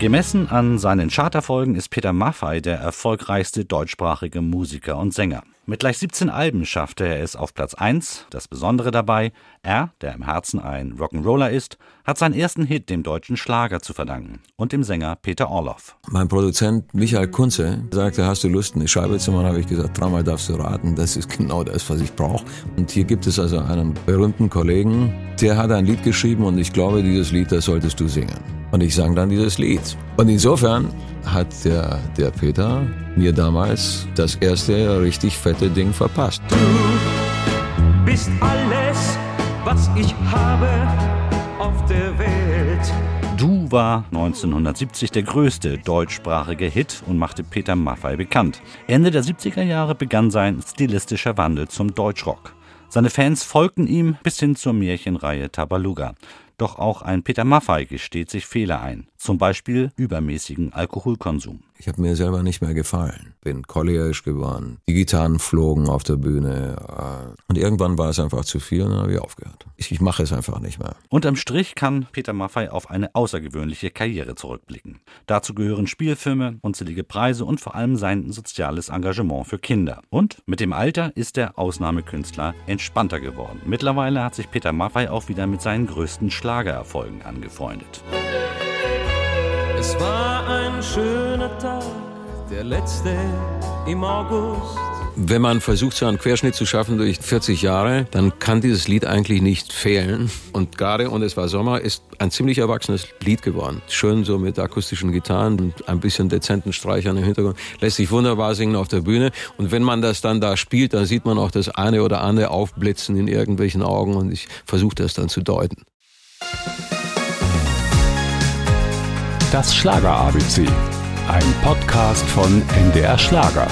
Gemessen an seinen Charterfolgen ist Peter Maffay der erfolgreichste deutschsprachige Musiker und Sänger. Mit gleich 17 Alben schaffte er es auf Platz 1. Das Besondere dabei, er, der im Herzen ein Rock'n'Roller ist, hat seinen ersten Hit dem deutschen Schlager zu verdanken und dem Sänger Peter Orloff. Mein Produzent Michael Kunze sagte, hast du Lust, eine Scheibe zu machen? Habe ich gesagt, dreimal darfst du raten, das ist genau das, was ich brauche. Und hier gibt es also einen berühmten Kollegen, der hat ein Lied geschrieben und ich glaube, dieses Lied, das solltest du singen. Und ich sang dann dieses Lied. Und insofern hat der, der Peter mir damals das erste richtig fette Ding verpasst. Du bist alles, was ich habe auf der Welt. Du war 1970 der größte deutschsprachige Hit und machte Peter Maffay bekannt. Ende der 70er Jahre begann sein stilistischer Wandel zum Deutschrock. Seine Fans folgten ihm bis hin zur Märchenreihe Tabaluga. Doch auch ein Peter Maffay gesteht sich Fehler ein, zum Beispiel übermäßigen Alkoholkonsum. Ich habe mir selber nicht mehr gefallen. Bin cholerisch geworden. Die Gitarren flogen auf der Bühne. Äh, und irgendwann war es einfach zu viel und dann habe ich aufgehört. Ich, ich mache es einfach nicht mehr. Unterm Strich kann Peter Maffay auf eine außergewöhnliche Karriere zurückblicken. Dazu gehören Spielfilme, unzählige Preise und vor allem sein soziales Engagement für Kinder. Und mit dem Alter ist der Ausnahmekünstler entspannter geworden. Mittlerweile hat sich Peter Maffay auch wieder mit seinen größten Schlagererfolgen angefreundet. Es war ein schöner Tag, der letzte im August. Wenn man versucht, so einen Querschnitt zu schaffen durch 40 Jahre, dann kann dieses Lied eigentlich nicht fehlen. Und gerade Und es war Sommer ist ein ziemlich erwachsenes Lied geworden. Schön so mit akustischen Gitarren und ein bisschen dezenten Streichern im Hintergrund. Lässt sich wunderbar singen auf der Bühne. Und wenn man das dann da spielt, dann sieht man auch das eine oder andere aufblitzen in irgendwelchen Augen. Und ich versuche das dann zu deuten. Das Schlager ABC. Ein Podcast von NDR Schlager.